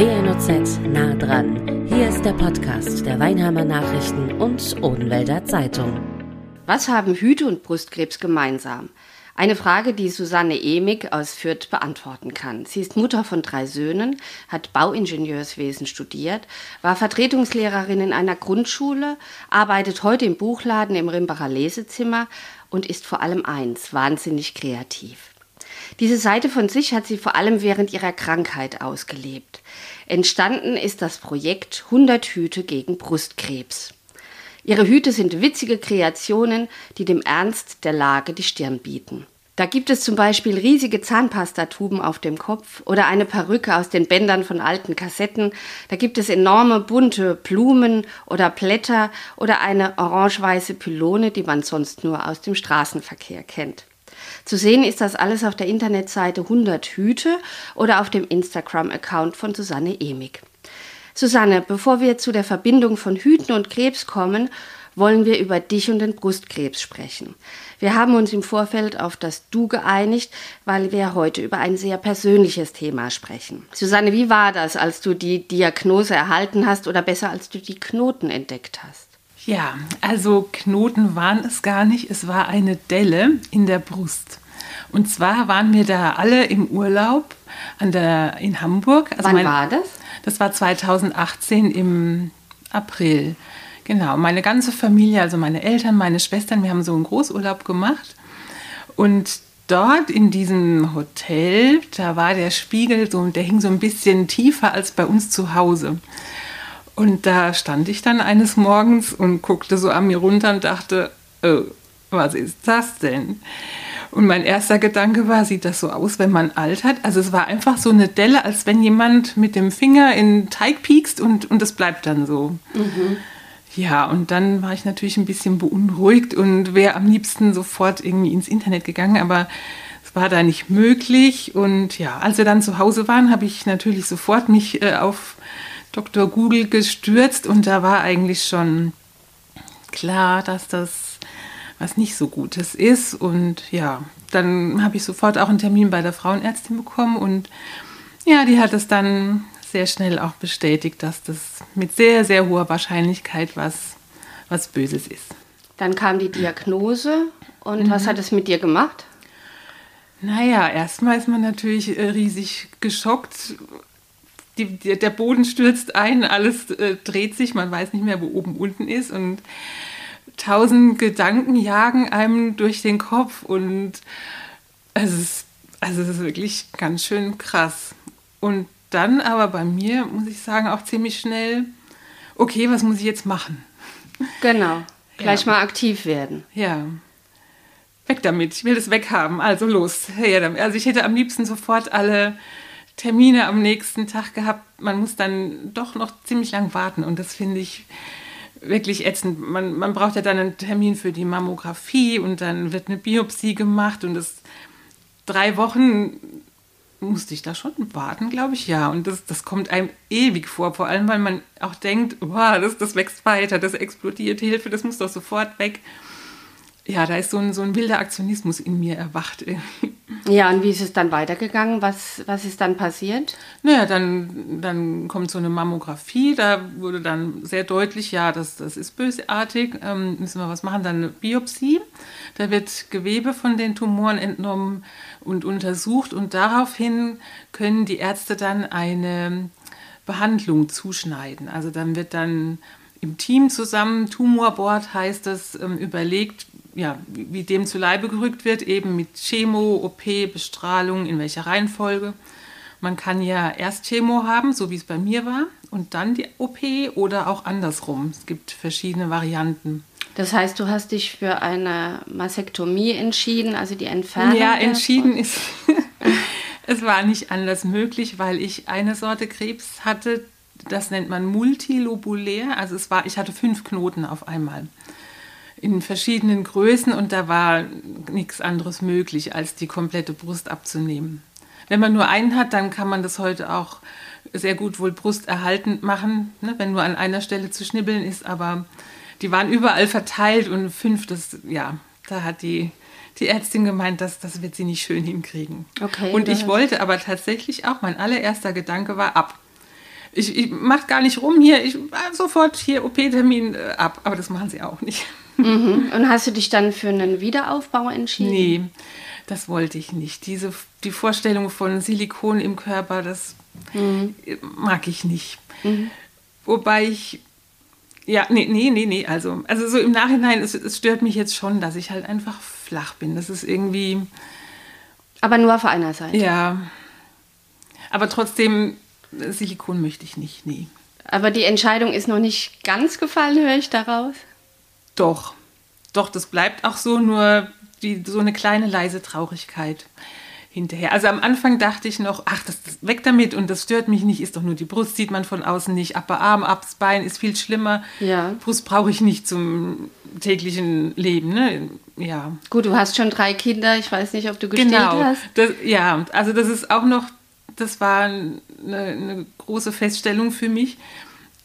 WNOZ nah dran. Hier ist der Podcast der Weinheimer Nachrichten und Odenwälder Zeitung. Was haben Hüte und Brustkrebs gemeinsam? Eine Frage, die Susanne Emig aus Fürth beantworten kann. Sie ist Mutter von drei Söhnen, hat Bauingenieurswesen studiert, war Vertretungslehrerin in einer Grundschule, arbeitet heute im Buchladen im Rimbacher Lesezimmer und ist vor allem eins, wahnsinnig kreativ. Diese Seite von sich hat sie vor allem während ihrer Krankheit ausgelebt. Entstanden ist das Projekt 100 Hüte gegen Brustkrebs. Ihre Hüte sind witzige Kreationen, die dem Ernst der Lage die Stirn bieten. Da gibt es zum Beispiel riesige Zahnpastatuben auf dem Kopf oder eine Perücke aus den Bändern von alten Kassetten. Da gibt es enorme bunte Blumen oder Blätter oder eine orange-weiße Pylone, die man sonst nur aus dem Straßenverkehr kennt. Zu sehen ist das alles auf der Internetseite 100 Hüte oder auf dem Instagram-Account von Susanne Emig. Susanne, bevor wir zu der Verbindung von Hüten und Krebs kommen, wollen wir über dich und den Brustkrebs sprechen. Wir haben uns im Vorfeld auf das Du geeinigt, weil wir heute über ein sehr persönliches Thema sprechen. Susanne, wie war das, als du die Diagnose erhalten hast oder besser, als du die Knoten entdeckt hast? Ja, also Knoten waren es gar nicht. Es war eine Delle in der Brust. Und zwar waren wir da alle im Urlaub an der, in Hamburg. Also Wann mein, war das? Das war 2018 im April. Genau, meine ganze Familie, also meine Eltern, meine Schwestern, wir haben so einen Großurlaub gemacht. Und dort in diesem Hotel, da war der Spiegel so, der hing so ein bisschen tiefer als bei uns zu Hause. Und da stand ich dann eines Morgens und guckte so an mir runter und dachte, oh, was ist das denn? Und mein erster Gedanke war, sieht das so aus, wenn man altert? Also es war einfach so eine Delle, als wenn jemand mit dem Finger in Teig piekst und, und das bleibt dann so. Mhm. Ja, und dann war ich natürlich ein bisschen beunruhigt und wäre am liebsten sofort irgendwie ins Internet gegangen, aber es war da nicht möglich. Und ja, als wir dann zu Hause waren, habe ich natürlich sofort mich äh, auf Dr. Google gestürzt und da war eigentlich schon klar, dass das was nicht so Gutes ist. Und ja, dann habe ich sofort auch einen Termin bei der Frauenärztin bekommen und ja, die hat es dann sehr schnell auch bestätigt, dass das mit sehr, sehr hoher Wahrscheinlichkeit was, was Böses ist. Dann kam die Diagnose und mhm. was hat es mit dir gemacht? Naja, erstmal ist man natürlich äh, riesig geschockt, die, der Boden stürzt ein, alles äh, dreht sich, man weiß nicht mehr, wo oben unten ist und tausend Gedanken jagen einem durch den Kopf und es ist, also es ist wirklich ganz schön krass. Und dann aber bei mir, muss ich sagen, auch ziemlich schnell, okay, was muss ich jetzt machen? Genau, gleich ja. mal aktiv werden. Ja. Weg damit, ich will das weghaben, also los. Also ich hätte am liebsten sofort alle Termine am nächsten Tag gehabt. Man muss dann doch noch ziemlich lang warten und das finde ich wirklich ätzend. Man, man braucht ja dann einen Termin für die Mammographie und dann wird eine Biopsie gemacht und das drei Wochen musste ich da schon warten, glaube ich, ja. Und das, das kommt einem ewig vor, vor allem weil man auch denkt, wow, das, das wächst weiter, das explodiert, Hilfe, das muss doch sofort weg ja, da ist so ein, so ein wilder Aktionismus in mir erwacht. Ja, und wie ist es dann weitergegangen? Was, was ist dann passiert? Naja, dann, dann kommt so eine Mammographie, da wurde dann sehr deutlich, ja, das, das ist bösartig, ähm, müssen wir was machen. Dann eine Biopsie, da wird Gewebe von den Tumoren entnommen und untersucht und daraufhin können die Ärzte dann eine Behandlung zuschneiden. Also dann wird dann im Team zusammen, Tumorboard heißt das, ähm, überlegt, ja, wie dem zu Leibe gerückt wird, eben mit Chemo, OP, Bestrahlung, in welcher Reihenfolge. Man kann ja erst Chemo haben, so wie es bei mir war, und dann die OP oder auch andersrum. Es gibt verschiedene Varianten. Das heißt, du hast dich für eine Mastektomie entschieden, also die Entfernung? Ja, entschieden ist. es war nicht anders möglich, weil ich eine Sorte Krebs hatte, das nennt man multilobulär. Also es war, ich hatte fünf Knoten auf einmal in verschiedenen Größen und da war nichts anderes möglich, als die komplette Brust abzunehmen. Wenn man nur einen hat, dann kann man das heute auch sehr gut wohl brusterhaltend machen, ne, wenn nur an einer Stelle zu schnibbeln ist, aber die waren überall verteilt und fünf, das, ja, da hat die, die Ärztin gemeint, dass das wird sie nicht schön hinkriegen. Okay, und ich wollte aber tatsächlich auch, mein allererster Gedanke war ab. Ich, ich mache gar nicht rum hier, ich sofort hier OP-Termin äh, ab, aber das machen sie auch nicht. Mhm. Und hast du dich dann für einen Wiederaufbau entschieden? Nee, das wollte ich nicht. Diese, die Vorstellung von Silikon im Körper, das mhm. mag ich nicht. Mhm. Wobei ich, ja, nee, nee, nee, nee, also, also so im Nachhinein, es, es stört mich jetzt schon, dass ich halt einfach flach bin. Das ist irgendwie... Aber nur auf einer Seite? Ja. Aber trotzdem, Silikon möchte ich nicht, nee. Aber die Entscheidung ist noch nicht ganz gefallen, höre ich daraus? Doch, doch, das bleibt auch so, nur die, so eine kleine leise Traurigkeit hinterher. Also am Anfang dachte ich noch, ach, das, das weg damit und das stört mich nicht, ist doch nur die Brust, sieht man von außen nicht, aber Arm, abs Bein ist viel schlimmer. Ja. Brust brauche ich nicht zum täglichen Leben, ne? Ja. Gut, du hast schon drei Kinder, ich weiß nicht, ob du gestillt genau. hast. Das, ja, also das ist auch noch, das war eine, eine große Feststellung für mich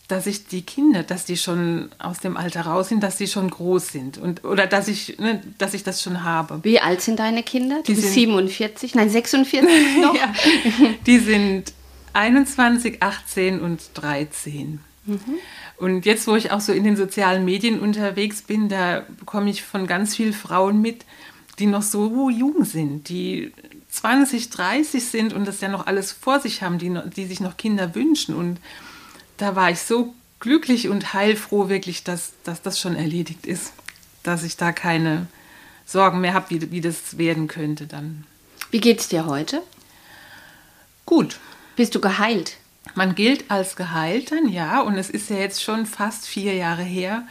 dass ich die Kinder, dass die schon aus dem Alter raus sind, dass die schon groß sind und oder dass ich, ne, dass ich das schon habe. Wie alt sind deine Kinder? Du die bist 47, nein 46 noch. ja, die sind 21, 18 und 13. Mhm. Und jetzt, wo ich auch so in den sozialen Medien unterwegs bin, da bekomme ich von ganz vielen Frauen mit, die noch so jung sind, die 20, 30 sind und das ja noch alles vor sich haben, die, die sich noch Kinder wünschen und da war ich so glücklich und heilfroh wirklich, dass, dass das schon erledigt ist, dass ich da keine Sorgen mehr habe, wie, wie das werden könnte dann. Wie geht's dir heute? Gut. Bist du geheilt? Man gilt als geheilt dann, ja, und es ist ja jetzt schon fast vier Jahre her,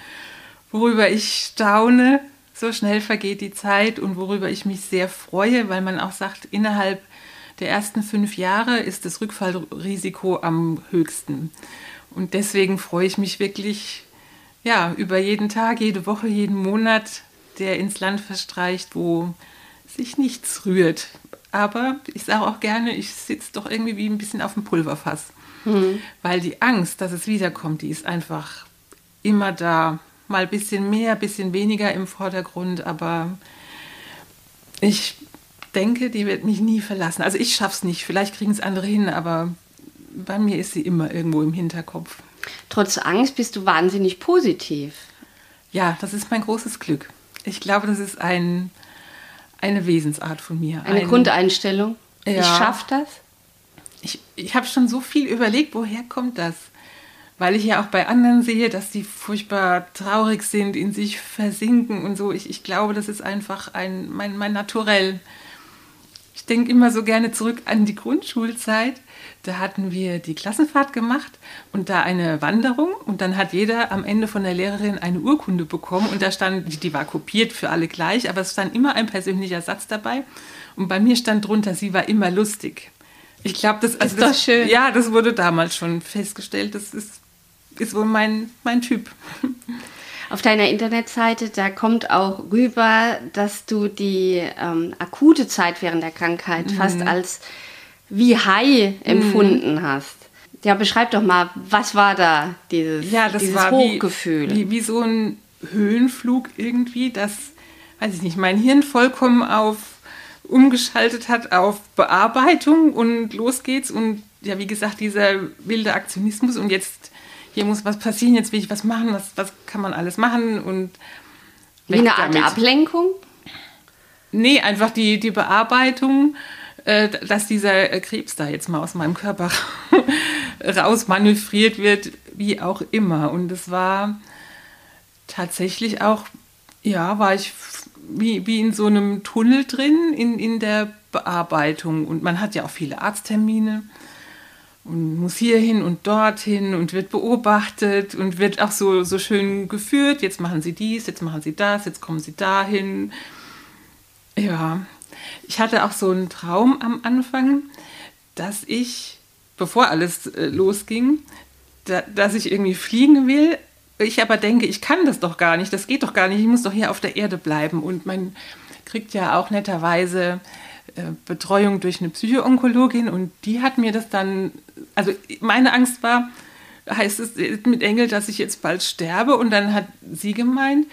worüber ich staune, so schnell vergeht die Zeit und worüber ich mich sehr freue, weil man auch sagt, innerhalb der ersten fünf Jahre ist das Rückfallrisiko am höchsten. Und deswegen freue ich mich wirklich ja, über jeden Tag, jede Woche, jeden Monat, der ins Land verstreicht, wo sich nichts rührt. Aber ich sage auch gerne, ich sitze doch irgendwie wie ein bisschen auf dem Pulverfass. Mhm. Weil die Angst, dass es wiederkommt, die ist einfach immer da. Mal ein bisschen mehr, ein bisschen weniger im Vordergrund, aber ich denke, die wird mich nie verlassen. Also ich schaffe es nicht, vielleicht kriegen es andere hin, aber bei mir ist sie immer irgendwo im Hinterkopf. Trotz Angst bist du wahnsinnig positiv. Ja, das ist mein großes Glück. Ich glaube, das ist ein, eine Wesensart von mir. Eine ein, Grundeinstellung. Ja, ich schaffe das. Ich, ich habe schon so viel überlegt, woher kommt das? Weil ich ja auch bei anderen sehe, dass die furchtbar traurig sind, in sich versinken und so. Ich, ich glaube, das ist einfach ein, mein, mein Naturell. Ich denke immer so gerne zurück an die Grundschulzeit. Da hatten wir die Klassenfahrt gemacht und da eine Wanderung und dann hat jeder am Ende von der Lehrerin eine Urkunde bekommen und da stand, die war kopiert für alle gleich, aber es stand immer ein persönlicher Satz dabei und bei mir stand drunter, sie war immer lustig. Ich glaube, das, also ist das, schön. Ja, das wurde damals schon festgestellt. Das ist, ist wohl mein, mein Typ. Auf deiner Internetseite, da kommt auch rüber, dass du die ähm, akute Zeit während der Krankheit mhm. fast als wie High empfunden mhm. hast. Ja, beschreib doch mal, was war da dieses, ja, das dieses war Hochgefühl? Wie, wie, wie, so ein Höhenflug irgendwie, das, weiß ich nicht, mein Hirn vollkommen auf umgeschaltet hat auf Bearbeitung und los geht's und ja, wie gesagt, dieser wilde Aktionismus und jetzt hier muss was passieren, jetzt will ich was machen, was, was kann man alles machen und. Wie eine Art damit. Ablenkung? Nee, einfach die, die Bearbeitung, äh, dass dieser äh, Krebs da jetzt mal aus meinem Körper rausmanövriert wird, wie auch immer. Und es war tatsächlich auch, ja, war ich wie, wie in so einem Tunnel drin, in, in der Bearbeitung. Und man hat ja auch viele Arzttermine und muss hierhin und dorthin und wird beobachtet und wird auch so, so schön geführt. Jetzt machen sie dies, jetzt machen sie das, jetzt kommen sie dahin. Ja, ich hatte auch so einen Traum am Anfang, dass ich, bevor alles äh, losging, da, dass ich irgendwie fliegen will. Ich aber denke, ich kann das doch gar nicht, das geht doch gar nicht, ich muss doch hier auf der Erde bleiben. Und man kriegt ja auch netterweise Betreuung durch eine Psychoonkologin und die hat mir das dann, also meine Angst war, heißt es mit Engel, dass ich jetzt bald sterbe und dann hat sie gemeint,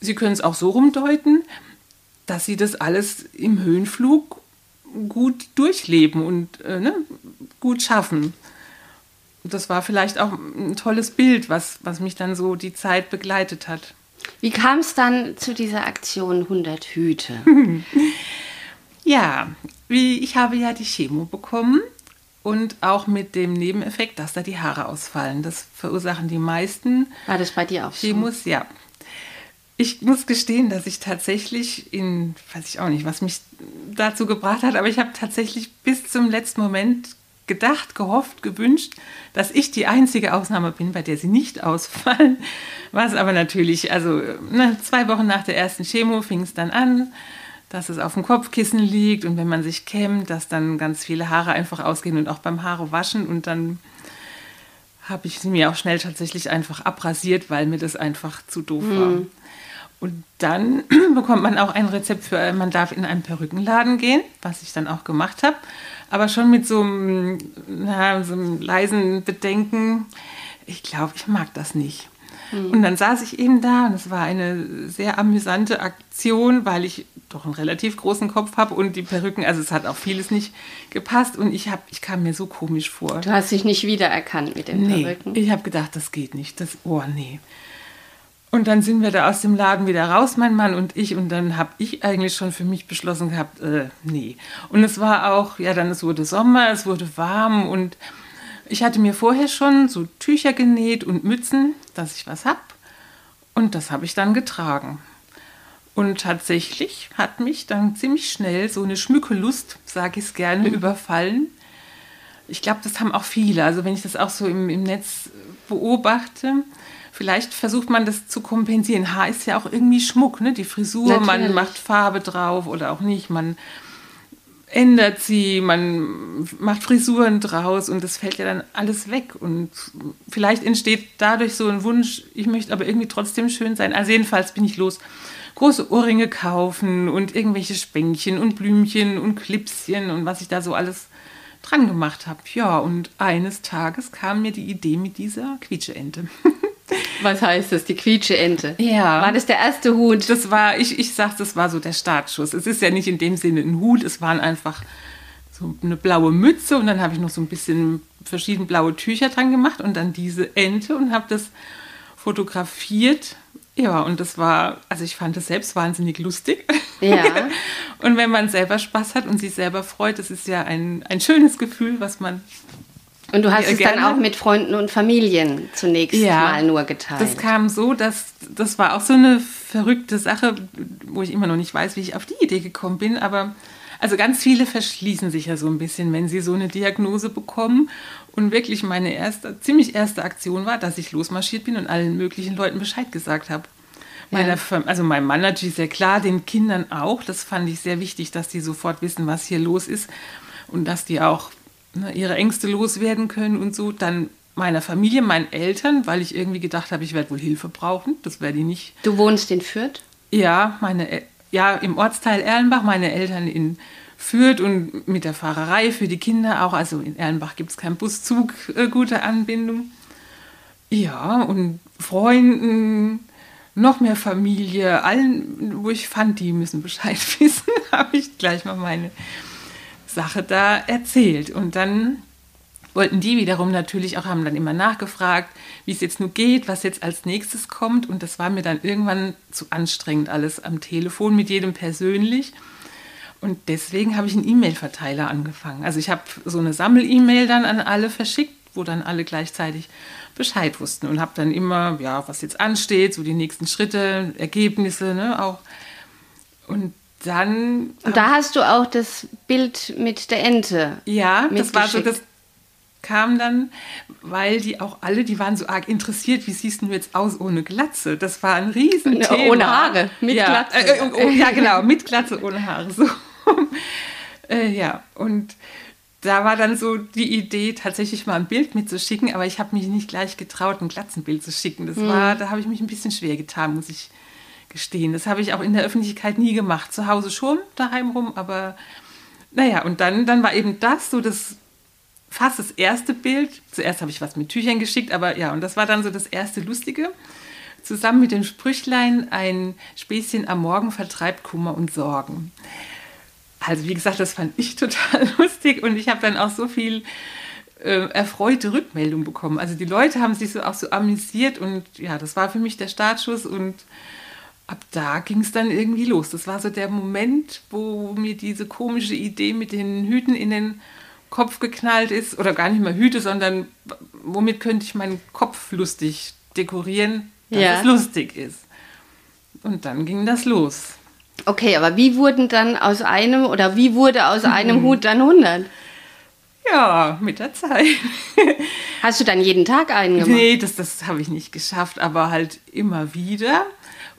sie können es auch so rumdeuten, dass sie das alles im Höhenflug gut durchleben und äh, ne, gut schaffen. das war vielleicht auch ein tolles Bild, was, was mich dann so die Zeit begleitet hat. Wie kam es dann zu dieser Aktion 100 Hüte? ja, wie, ich habe ja die Chemo bekommen und auch mit dem Nebeneffekt, dass da die Haare ausfallen. Das verursachen die meisten. War das bei dir auch? Chemos, ja. Ich muss gestehen, dass ich tatsächlich in, weiß ich auch nicht, was mich dazu gebracht hat, aber ich habe tatsächlich bis zum letzten Moment gedacht, gehofft, gewünscht, dass ich die einzige Ausnahme bin, bei der sie nicht ausfallen. Was aber natürlich, also ne, zwei Wochen nach der ersten Chemo fing es dann an, dass es auf dem Kopfkissen liegt und wenn man sich kämmt, dass dann ganz viele Haare einfach ausgehen und auch beim Haare waschen und dann habe ich sie mir auch schnell tatsächlich einfach abrasiert, weil mir das einfach zu doof war. Mhm. Und dann bekommt man auch ein Rezept für, man darf in einen Perückenladen gehen, was ich dann auch gemacht habe aber schon mit so einem, na, so einem leisen Bedenken, ich glaube, ich mag das nicht. Mhm. Und dann saß ich eben da und es war eine sehr amüsante Aktion, weil ich doch einen relativ großen Kopf habe und die Perücken, also es hat auch vieles nicht gepasst und ich, hab, ich kam mir so komisch vor. Du hast dich nicht wiedererkannt mit den nee, Perücken? ich habe gedacht, das geht nicht. Das, oh nee. Und dann sind wir da aus dem Laden wieder raus, mein Mann und ich. Und dann habe ich eigentlich schon für mich beschlossen gehabt, äh, nee. Und es war auch, ja, dann es wurde Sommer, es wurde warm und ich hatte mir vorher schon so Tücher genäht und Mützen, dass ich was habe. Und das habe ich dann getragen. Und tatsächlich hat mich dann ziemlich schnell so eine Schmückelust, sage ich es gerne, mhm. überfallen. Ich glaube, das haben auch viele. Also wenn ich das auch so im, im Netz beobachte, Vielleicht versucht man das zu kompensieren. Haar ist ja auch irgendwie Schmuck, ne? Die Frisur, Natürlich. man macht Farbe drauf oder auch nicht. Man ändert sie, man macht Frisuren draus und das fällt ja dann alles weg. Und vielleicht entsteht dadurch so ein Wunsch, ich möchte aber irgendwie trotzdem schön sein. Also jedenfalls bin ich los. Große Ohrringe kaufen und irgendwelche Spänkchen und Blümchen und Klipschen und was ich da so alles dran gemacht habe. Ja, und eines Tages kam mir die Idee mit dieser Quietscheente. Was heißt das, die Quietscheente? Ja. War das der erste Hut? Das war, ich, ich sag, das war so der Startschuss. Es ist ja nicht in dem Sinne ein Hut, es waren einfach so eine blaue Mütze und dann habe ich noch so ein bisschen verschiedene blaue Tücher dran gemacht und dann diese Ente und habe das fotografiert. Ja, und das war, also ich fand das selbst wahnsinnig lustig. Ja. und wenn man selber Spaß hat und sich selber freut, das ist ja ein, ein schönes Gefühl, was man und du hast es dann auch mit Freunden und Familien zunächst ja, mal nur geteilt. Das kam so, dass das war auch so eine verrückte Sache, wo ich immer noch nicht weiß, wie ich auf die Idee gekommen bin. Aber also ganz viele verschließen sich ja so ein bisschen, wenn sie so eine Diagnose bekommen. Und wirklich meine erste, ziemlich erste Aktion war, dass ich losmarschiert bin und allen möglichen Leuten Bescheid gesagt habe. Ja. also meinem Mann natürlich sehr klar, den Kindern auch. Das fand ich sehr wichtig, dass die sofort wissen, was hier los ist und dass die auch ne, ihre Ängste loswerden können und so. Dann meiner Familie, meinen Eltern, weil ich irgendwie gedacht habe, ich werde wohl Hilfe brauchen. Das werde ich nicht. Du wohnst in Fürth? Ja, meine, ja, im Ortsteil Erlenbach, meine Eltern in Fürth und mit der Fahrerei für die Kinder auch. Also in Erlenbach gibt es keinen Buszug, äh, gute Anbindung. Ja, und Freunden, noch mehr Familie, allen, wo ich fand, die müssen Bescheid wissen, habe ich gleich mal meine Sache da erzählt. Und dann wollten die wiederum natürlich auch, haben dann immer nachgefragt, wie es jetzt nun geht, was jetzt als nächstes kommt. Und das war mir dann irgendwann zu anstrengend, alles am Telefon mit jedem persönlich. Und deswegen habe ich einen E-Mail-Verteiler angefangen. Also ich habe so eine Sammel-E-Mail dann an alle verschickt, wo dann alle gleichzeitig Bescheid wussten und habe dann immer, ja, was jetzt ansteht, so die nächsten Schritte, Ergebnisse, ne, auch. Und dann. Und da hast du auch das Bild mit der Ente. Ja, das war so, das kam dann, weil die auch alle, die waren so arg interessiert, wie siehst du jetzt aus ohne Glatze? Das war ein Riesenthema. Ohne Haare, mit ja, Glatze. Äh, äh, oh, ja, genau, mit Glatze, ohne Haare. So. äh, ja, und da war dann so die Idee, tatsächlich mal ein Bild mitzuschicken, aber ich habe mich nicht gleich getraut, ein Glatzenbild zu schicken. Das war, mhm. da habe ich mich ein bisschen schwer getan, muss ich gestehen. Das habe ich auch in der Öffentlichkeit nie gemacht. Zu Hause schon, daheim rum, aber naja, und dann, dann war eben das so das fast das erste Bild. Zuerst habe ich was mit Tüchern geschickt, aber ja, und das war dann so das erste Lustige. Zusammen mit dem Sprüchlein, ein Späßchen am Morgen vertreibt Kummer und Sorgen. Also wie gesagt, das fand ich total lustig und ich habe dann auch so viel äh, erfreute Rückmeldung bekommen. Also die Leute haben sich so auch so amüsiert und ja, das war für mich der Startschuss und ab da ging es dann irgendwie los. Das war so der Moment, wo mir diese komische Idee mit den Hüten in den Kopf geknallt ist, oder gar nicht mal Hüte, sondern womit könnte ich meinen Kopf lustig dekorieren, dass ja. es lustig ist. Und dann ging das los. Okay, aber wie wurden dann aus einem oder wie wurde aus einem hm. Hut dann 100? Ja, mit der Zeit. Hast du dann jeden Tag einen gemacht? Nee, das, das habe ich nicht geschafft, aber halt immer wieder.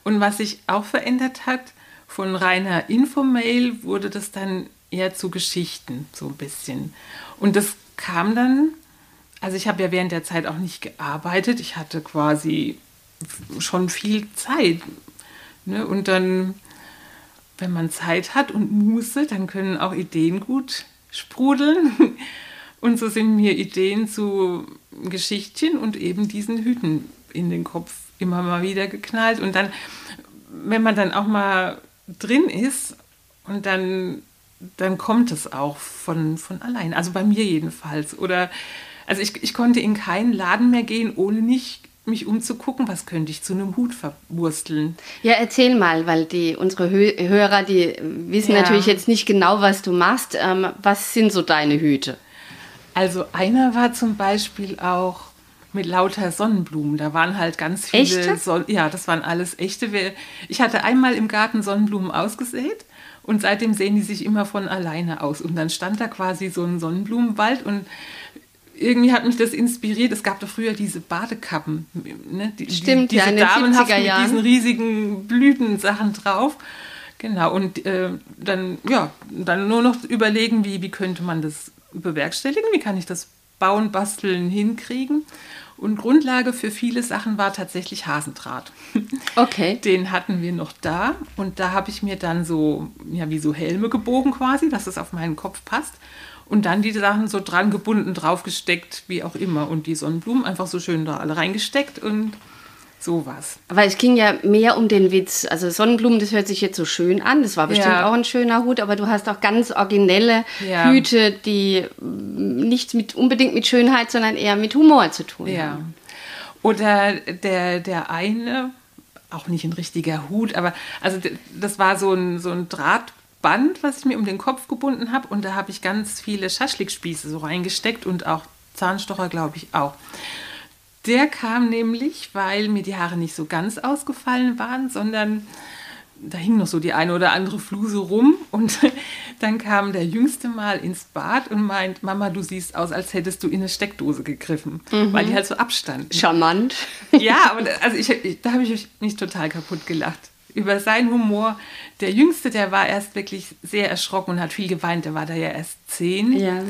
Und was sich auch verändert hat, von reiner Infomail wurde das dann eher zu Geschichten, so ein bisschen. Und das kam dann, also ich habe ja während der Zeit auch nicht gearbeitet, ich hatte quasi schon viel Zeit. Ne? Und dann, wenn man Zeit hat und Muße, dann können auch Ideen gut sprudeln. Und so sind mir Ideen zu Geschichtchen und eben diesen Hüten in den Kopf immer mal wieder geknallt. Und dann, wenn man dann auch mal drin ist und dann, dann kommt es auch von, von allein. Also bei mir jedenfalls. Oder also ich, ich konnte in keinen Laden mehr gehen, ohne nicht mich umzugucken, was könnte ich zu einem Hut verwursteln. Ja, erzähl mal, weil die unsere Hörer, die wissen ja. natürlich jetzt nicht genau, was du machst. Ähm, was sind so deine Hüte? Also einer war zum Beispiel auch mit lauter Sonnenblumen. Da waren halt ganz viele. Echte? Son ja, das waren alles echte. Ich hatte einmal im Garten Sonnenblumen ausgesät und seitdem sehen die sich immer von alleine aus. Und dann stand da quasi so ein Sonnenblumenwald und irgendwie hat mich das inspiriert. Es gab doch früher diese Badekappen, ne? die, Stimmt, die, diese ja, Damenhaften mit diesen riesigen Blütensachen drauf. Genau, und äh, dann, ja, dann nur noch überlegen, wie, wie könnte man das bewerkstelligen, wie kann ich das bauen, basteln, hinkriegen. Und Grundlage für viele Sachen war tatsächlich Hasendraht. Okay. Den hatten wir noch da und da habe ich mir dann so, ja, wie so Helme gebogen quasi, dass es auf meinen Kopf passt und dann die Sachen so dran gebunden, draufgesteckt, wie auch immer. Und die Sonnenblumen einfach so schön da alle reingesteckt und sowas. Aber es ging ja mehr um den Witz. Also Sonnenblumen, das hört sich jetzt so schön an. Das war bestimmt ja. auch ein schöner Hut, aber du hast auch ganz originelle ja. Hüte, die nichts mit, unbedingt mit Schönheit, sondern eher mit Humor zu tun ja. haben. Oder der, der eine, auch nicht ein richtiger Hut, aber also das war so ein, so ein Draht Band, was ich mir um den Kopf gebunden habe. Und da habe ich ganz viele Schaschlikspieße so reingesteckt und auch Zahnstocher, glaube ich, auch. Der kam nämlich, weil mir die Haare nicht so ganz ausgefallen waren, sondern da hing noch so die eine oder andere Fluse rum. Und dann kam der Jüngste mal ins Bad und meint, Mama, du siehst aus, als hättest du in eine Steckdose gegriffen, mhm. weil die halt so abstanden. Charmant. Ja, und also ich, ich da habe ich mich total kaputt gelacht über seinen Humor. Der Jüngste, der war erst wirklich sehr erschrocken und hat viel geweint. Der war da ja erst zehn. Ja.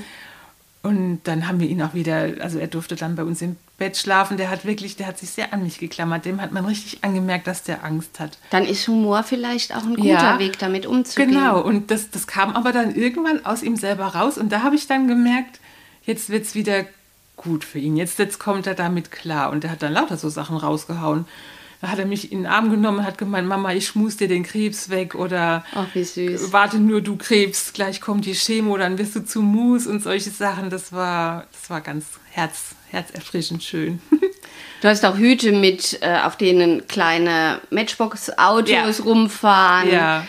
Und dann haben wir ihn auch wieder, also er durfte dann bei uns im Bett schlafen. Der hat wirklich, der hat sich sehr an mich geklammert. Dem hat man richtig angemerkt, dass der Angst hat. Dann ist Humor vielleicht auch ein guter ja, Weg, damit umzugehen. Genau, und das, das kam aber dann irgendwann aus ihm selber raus. Und da habe ich dann gemerkt, jetzt wird es wieder gut für ihn. Jetzt, jetzt kommt er damit klar. Und er hat dann lauter so Sachen rausgehauen. Da hat er mich in den Arm genommen und hat gemeint, Mama, ich schmus dir den Krebs weg oder Ach, wie süß. warte nur, du Krebs, gleich kommt die Chemo, dann wirst du zu Mus und solche Sachen. Das war, das war ganz herz, herzerfrischend schön. Du hast auch Hüte mit, äh, auf denen kleine Matchbox-Autos ja. rumfahren. Ja.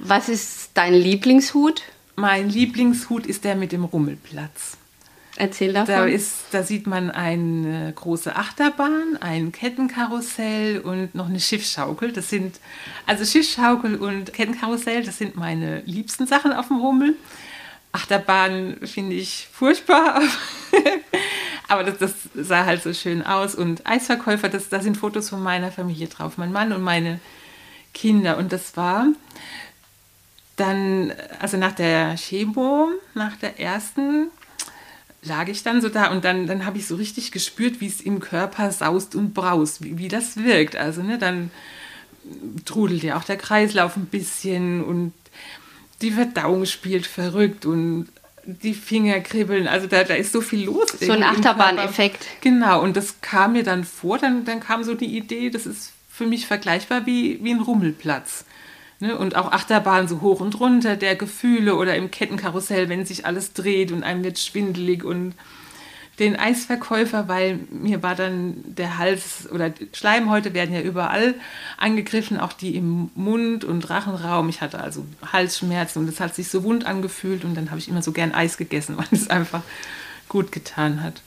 Was ist dein Lieblingshut? Mein Lieblingshut ist der mit dem Rummelplatz. Erzähl davon. Da, ist, da sieht man eine große Achterbahn, ein Kettenkarussell und noch eine Schiffsschaukel. Das sind, also Schiffsschaukel und Kettenkarussell, das sind meine liebsten Sachen auf dem Rummel. Achterbahn finde ich furchtbar, aber das, das, sah halt so schön aus. Und Eisverkäufer, das, da sind Fotos von meiner Familie drauf, mein Mann und meine Kinder. Und das war dann, also nach der Chemo, nach der ersten, lag ich dann so da und dann, dann habe ich so richtig gespürt, wie es im Körper saust und braust, wie, wie das wirkt. Also ne, dann trudelt ja auch der Kreislauf ein bisschen und die Verdauung spielt verrückt und die Finger kribbeln. Also da, da ist so viel los. So ein Achterbahneffekt. Genau, und das kam mir dann vor, dann, dann kam so die Idee, das ist für mich vergleichbar wie, wie ein Rummelplatz. Ne? Und auch Achterbahn so hoch und runter der Gefühle oder im Kettenkarussell, wenn sich alles dreht und einem wird schwindelig und den Eisverkäufer, weil mir war dann der Hals oder Schleimhäute werden ja überall angegriffen, auch die im Mund- und Rachenraum. Ich hatte also Halsschmerzen und es hat sich so wund angefühlt und dann habe ich immer so gern Eis gegessen, weil es einfach gut getan hat.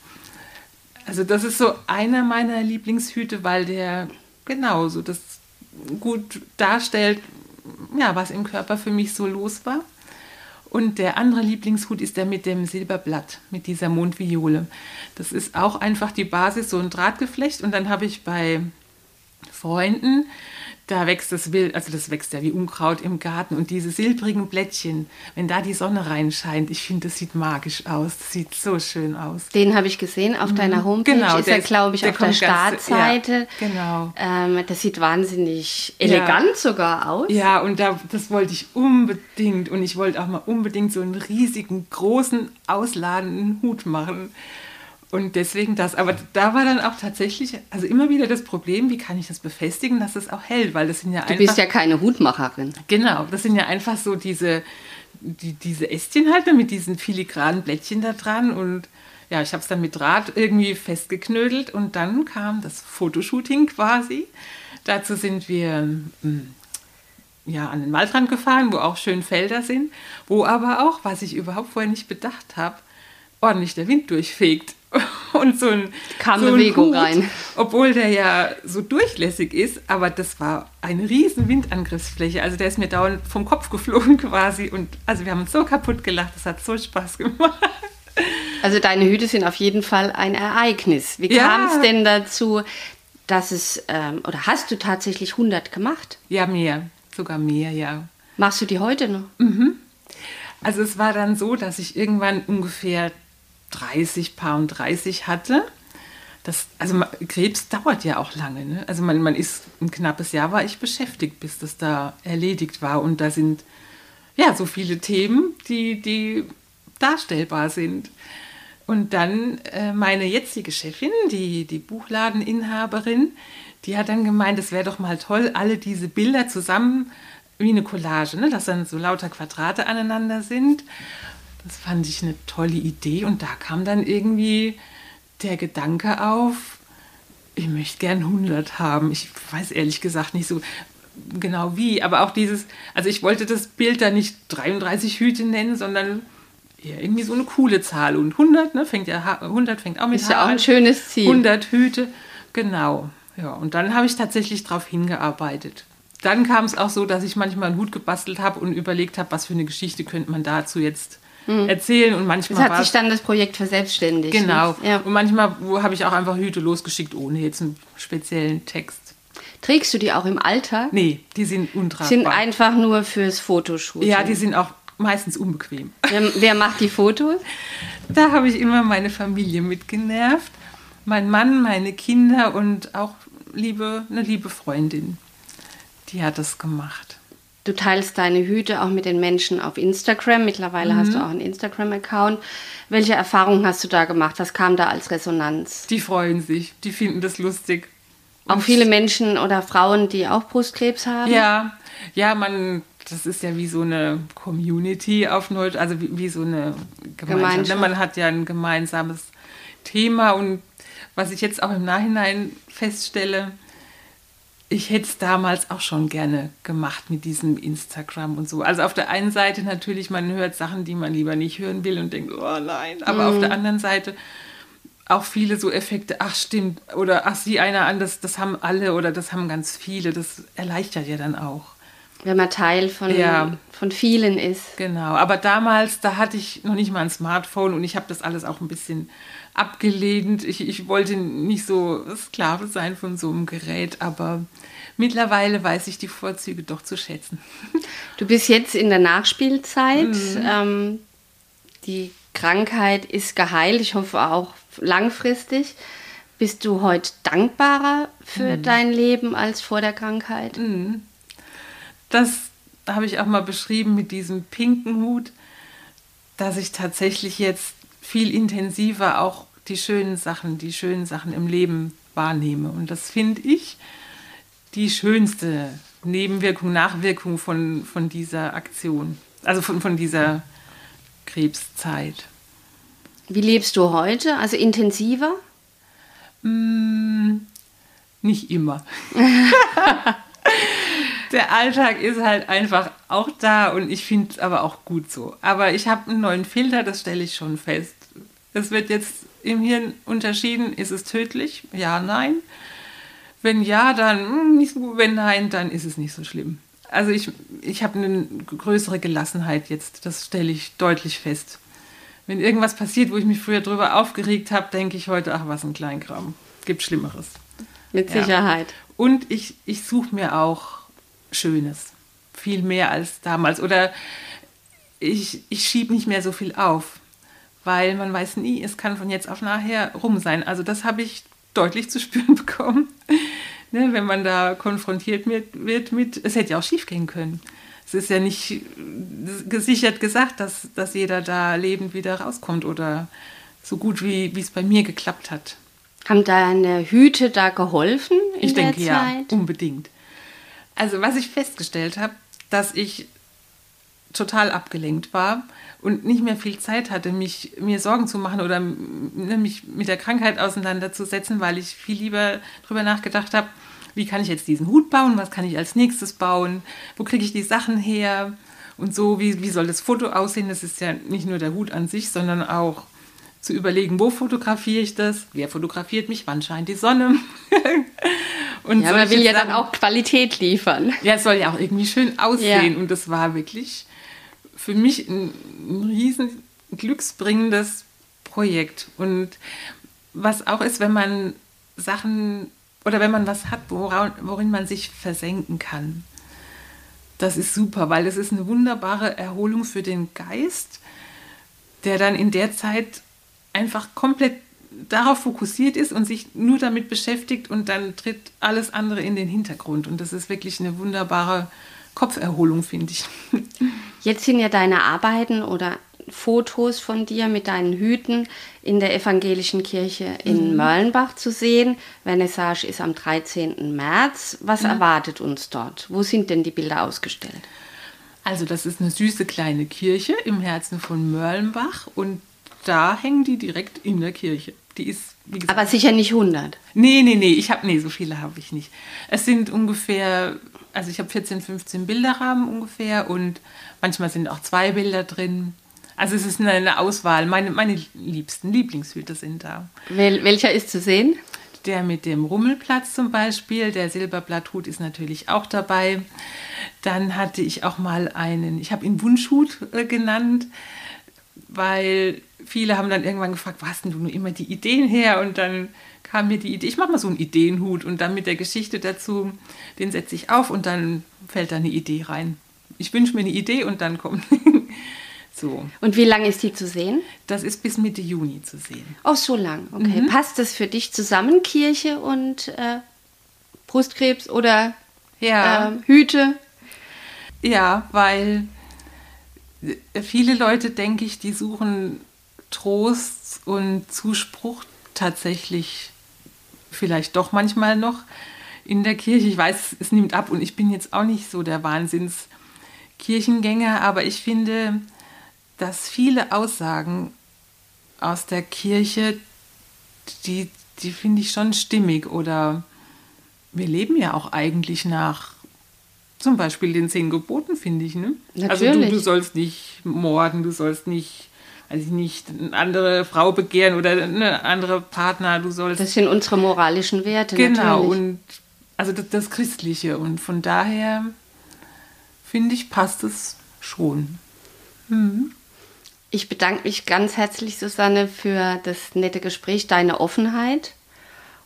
Also das ist so einer meiner Lieblingshüte, weil der genauso das gut darstellt, ja, was im Körper für mich so los war. Und der andere Lieblingshut ist der mit dem Silberblatt, mit dieser Mondviole. Das ist auch einfach die Basis, so ein Drahtgeflecht. Und dann habe ich bei Freunden da wächst das wild, also das wächst ja wie Unkraut im Garten und diese silbrigen Blättchen, wenn da die Sonne reinscheint, ich finde, das sieht magisch aus, das sieht so schön aus. Den habe ich gesehen auf deiner mhm. Homepage, genau, ist er, glaube ich, auf der Startseite. Ja, genau. Ähm, das sieht wahnsinnig elegant ja. sogar aus. Ja, und da, das wollte ich unbedingt und ich wollte auch mal unbedingt so einen riesigen, großen, ausladenden Hut machen. Und deswegen das. Aber da war dann auch tatsächlich, also immer wieder das Problem, wie kann ich das befestigen, dass es auch hält, weil das sind ja einfach. Du bist ja keine Hutmacherin. Genau, das sind ja einfach so diese, die, diese Ästchen halt mit diesen filigranen Blättchen da dran und ja, ich habe es dann mit Draht irgendwie festgeknödelt und dann kam das Fotoshooting quasi. Dazu sind wir hm, ja, an den Waldrand gefahren, wo auch schön Felder sind, wo aber auch, was ich überhaupt vorher nicht bedacht habe, ordentlich der Wind durchfegt. und so ein, Kam so Bewegung Hut, rein. Obwohl der ja so durchlässig ist, aber das war eine riesen Windangriffsfläche. Also der ist mir dauernd vom Kopf geflogen quasi. Und also wir haben uns so kaputt gelacht, das hat so Spaß gemacht. Also deine Hüte sind auf jeden Fall ein Ereignis. Wie ja. kam es denn dazu, dass es, ähm, oder hast du tatsächlich 100 gemacht? Ja, mehr, sogar mehr, ja. Machst du die heute noch? Mhm. Also es war dann so, dass ich irgendwann ungefähr 30, Paar und 30 hatte. Das, also Krebs dauert ja auch lange. Ne? Also man, man ist ein knappes Jahr war ich beschäftigt, bis das da erledigt war. Und da sind ja so viele Themen, die, die darstellbar sind. Und dann äh, meine jetzige Chefin, die, die Buchladeninhaberin, die hat dann gemeint, es wäre doch mal toll, alle diese Bilder zusammen wie eine Collage, ne? dass dann so lauter Quadrate aneinander sind. Das fand ich eine tolle Idee und da kam dann irgendwie der Gedanke auf, ich möchte gern 100 haben. Ich weiß ehrlich gesagt nicht so genau wie, aber auch dieses, also ich wollte das Bild da nicht 33 Hüte nennen, sondern ja, irgendwie so eine coole Zahl. Und 100, ne, fängt ja, 100 fängt auch mit Ist ja auch ein schönes Ziel. 100 Hüte, genau. Ja, und dann habe ich tatsächlich darauf hingearbeitet. Dann kam es auch so, dass ich manchmal einen Hut gebastelt habe und überlegt habe, was für eine Geschichte könnte man dazu jetzt mhm. erzählen und manchmal. Es hat sich dann das Projekt verselbstständigt. Genau. Ne? Ja. Und manchmal habe ich auch einfach Hüte losgeschickt, ohne jetzt einen speziellen Text. Trägst du die auch im Alltag? Nee, die sind untragbar. Sind einfach nur fürs Fotoshooting. Ja, die sind auch meistens unbequem. Wer, wer macht die Fotos? Da habe ich immer meine Familie mitgenervt. Mein Mann, meine Kinder und auch liebe, eine liebe Freundin. Die hat das gemacht. Du teilst deine Hüte auch mit den Menschen auf Instagram. Mittlerweile mhm. hast du auch einen Instagram-Account. Welche Erfahrungen hast du da gemacht? Was kam da als Resonanz? Die freuen sich, die finden das lustig. Auch Und viele Menschen oder Frauen, die auch Brustkrebs haben? Ja, ja, man, das ist ja wie so eine Community auf Neudeutsch, also wie, wie so eine Gemeinschaft. Gemeinschaft. Man hat ja ein gemeinsames Thema und was ich jetzt auch im Nachhinein feststelle, ich hätte es damals auch schon gerne gemacht mit diesem Instagram und so. Also auf der einen Seite natürlich, man hört Sachen, die man lieber nicht hören will und denkt, oh nein. Aber mhm. auf der anderen Seite auch viele so Effekte, ach stimmt, oder ach sieh einer an, das, das haben alle oder das haben ganz viele. Das erleichtert ja dann auch. Wenn man Teil von, ja. von vielen ist. Genau, aber damals, da hatte ich noch nicht mal ein Smartphone und ich habe das alles auch ein bisschen abgelehnt. Ich, ich wollte nicht so Sklave sein von so einem Gerät, aber mittlerweile weiß ich die Vorzüge doch zu schätzen. Du bist jetzt in der Nachspielzeit. Mhm. Ähm, die Krankheit ist geheilt, ich hoffe auch langfristig. Bist du heute dankbarer für mhm. dein Leben als vor der Krankheit? Mhm. Das habe ich auch mal beschrieben mit diesem pinken Hut, dass ich tatsächlich jetzt viel intensiver auch die schönen Sachen, die schönen Sachen im Leben wahrnehme. Und das finde ich die schönste Nebenwirkung, Nachwirkung von, von dieser Aktion, also von, von dieser Krebszeit. Wie lebst du heute? Also intensiver? Mm, nicht immer. Der Alltag ist halt einfach auch da und ich finde es aber auch gut so. Aber ich habe einen neuen Filter, das stelle ich schon fest. Es wird jetzt im Hirn unterschieden, ist es tödlich? Ja, nein. Wenn ja, dann hm, nicht so gut. Wenn nein, dann ist es nicht so schlimm. Also ich, ich habe eine größere Gelassenheit jetzt, das stelle ich deutlich fest. Wenn irgendwas passiert, wo ich mich früher drüber aufgeregt habe, denke ich heute, ach was ein Kleinkram, gibt Schlimmeres. Mit Sicherheit. Ja. Und ich, ich suche mir auch Schönes, viel mehr als damals. Oder ich, ich schiebe nicht mehr so viel auf, weil man weiß nie, es kann von jetzt auf nachher rum sein. Also das habe ich deutlich zu spüren bekommen, ne, wenn man da konfrontiert wird, wird mit, es hätte ja auch schief gehen können. Es ist ja nicht gesichert gesagt, dass, dass jeder da lebend wieder rauskommt oder so gut wie es bei mir geklappt hat. Haben deine Hüte da geholfen in ich der denke, Zeit? ja, unbedingt. Also was ich festgestellt habe, dass ich total abgelenkt war und nicht mehr viel Zeit hatte, mich, mir Sorgen zu machen oder ne, mich mit der Krankheit auseinanderzusetzen, weil ich viel lieber darüber nachgedacht habe, wie kann ich jetzt diesen Hut bauen, was kann ich als nächstes bauen, wo kriege ich die Sachen her und so, wie, wie soll das Foto aussehen. Das ist ja nicht nur der Hut an sich, sondern auch zu überlegen, wo fotografiere ich das, wer fotografiert mich, wann scheint die Sonne. und ja, man will ja Sachen. dann auch Qualität liefern. Ja, es soll ja auch irgendwie schön aussehen. Ja. Und das war wirklich für mich ein, ein riesen glücksbringendes Projekt. Und was auch ist, wenn man Sachen oder wenn man was hat, worin, worin man sich versenken kann. Das ist super, weil es ist eine wunderbare Erholung für den Geist, der dann in der Zeit einfach komplett darauf fokussiert ist und sich nur damit beschäftigt und dann tritt alles andere in den Hintergrund. Und das ist wirklich eine wunderbare Kopferholung, finde ich. Jetzt sind ja deine Arbeiten oder Fotos von dir mit deinen Hüten in der evangelischen Kirche in mhm. Möllenbach zu sehen. Vernissage ist am 13. März. Was mhm. erwartet uns dort? Wo sind denn die Bilder ausgestellt? Also das ist eine süße kleine Kirche im Herzen von Mörlenbach und da hängen die direkt in der Kirche. Die ist, wie gesagt, Aber sicher nicht 100. Nee, nee, nee, ich habe nee, so viele habe ich nicht. Es sind ungefähr also ich habe 14, 15 Bilderrahmen ungefähr und manchmal sind auch zwei Bilder drin. Also es ist eine Auswahl. Meine, meine liebsten Lieblingshüte sind da. Wel welcher ist zu sehen? Der mit dem Rummelplatz zum Beispiel. Der Silberblatthut ist natürlich auch dabei. Dann hatte ich auch mal einen, ich habe ihn Wunschhut äh, genannt, weil viele haben dann irgendwann gefragt, wo hast denn du nur immer die Ideen her? Und dann kam mir die Idee, ich mache mal so einen Ideenhut und dann mit der Geschichte dazu, den setze ich auf und dann fällt da eine Idee rein. Ich wünsche mir eine Idee und dann kommt. so. Und wie lange ist die zu sehen? Das ist bis Mitte Juni zu sehen. Oh, so lang. Okay. Mhm. Passt das für dich zusammen, Kirche und äh, Brustkrebs oder ja. äh, Hüte? Ja, weil viele Leute, denke ich, die suchen Trost und Zuspruch tatsächlich vielleicht doch manchmal noch in der Kirche. Ich weiß, es nimmt ab und ich bin jetzt auch nicht so der Wahnsinnskirchengänger, aber ich finde, dass viele Aussagen aus der Kirche, die, die finde ich schon stimmig oder wir leben ja auch eigentlich nach zum Beispiel den zehn Geboten, finde ich. Ne? Natürlich. Also du, du sollst nicht morden, du sollst nicht also nicht eine andere Frau begehren oder eine andere Partner, du sollst. Das sind unsere moralischen Werte. Genau, natürlich. und also das, das Christliche. Und von daher finde ich, passt es schon. Mhm. Ich bedanke mich ganz herzlich, Susanne, für das nette Gespräch, deine Offenheit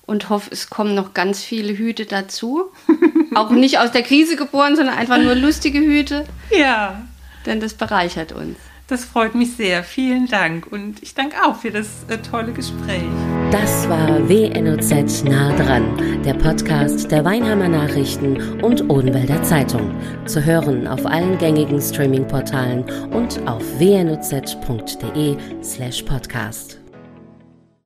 und hoffe, es kommen noch ganz viele Hüte dazu. Auch nicht aus der Krise geboren, sondern einfach nur lustige Hüte. Ja. Denn das bereichert uns. Das freut mich sehr. Vielen Dank. Und ich danke auch für das äh, tolle Gespräch. Das war WNOZ nah dran, der Podcast der Weinheimer Nachrichten und Odenwälder Zeitung. Zu hören auf allen gängigen Streaming-Portalen und auf wnoz.de slash podcast.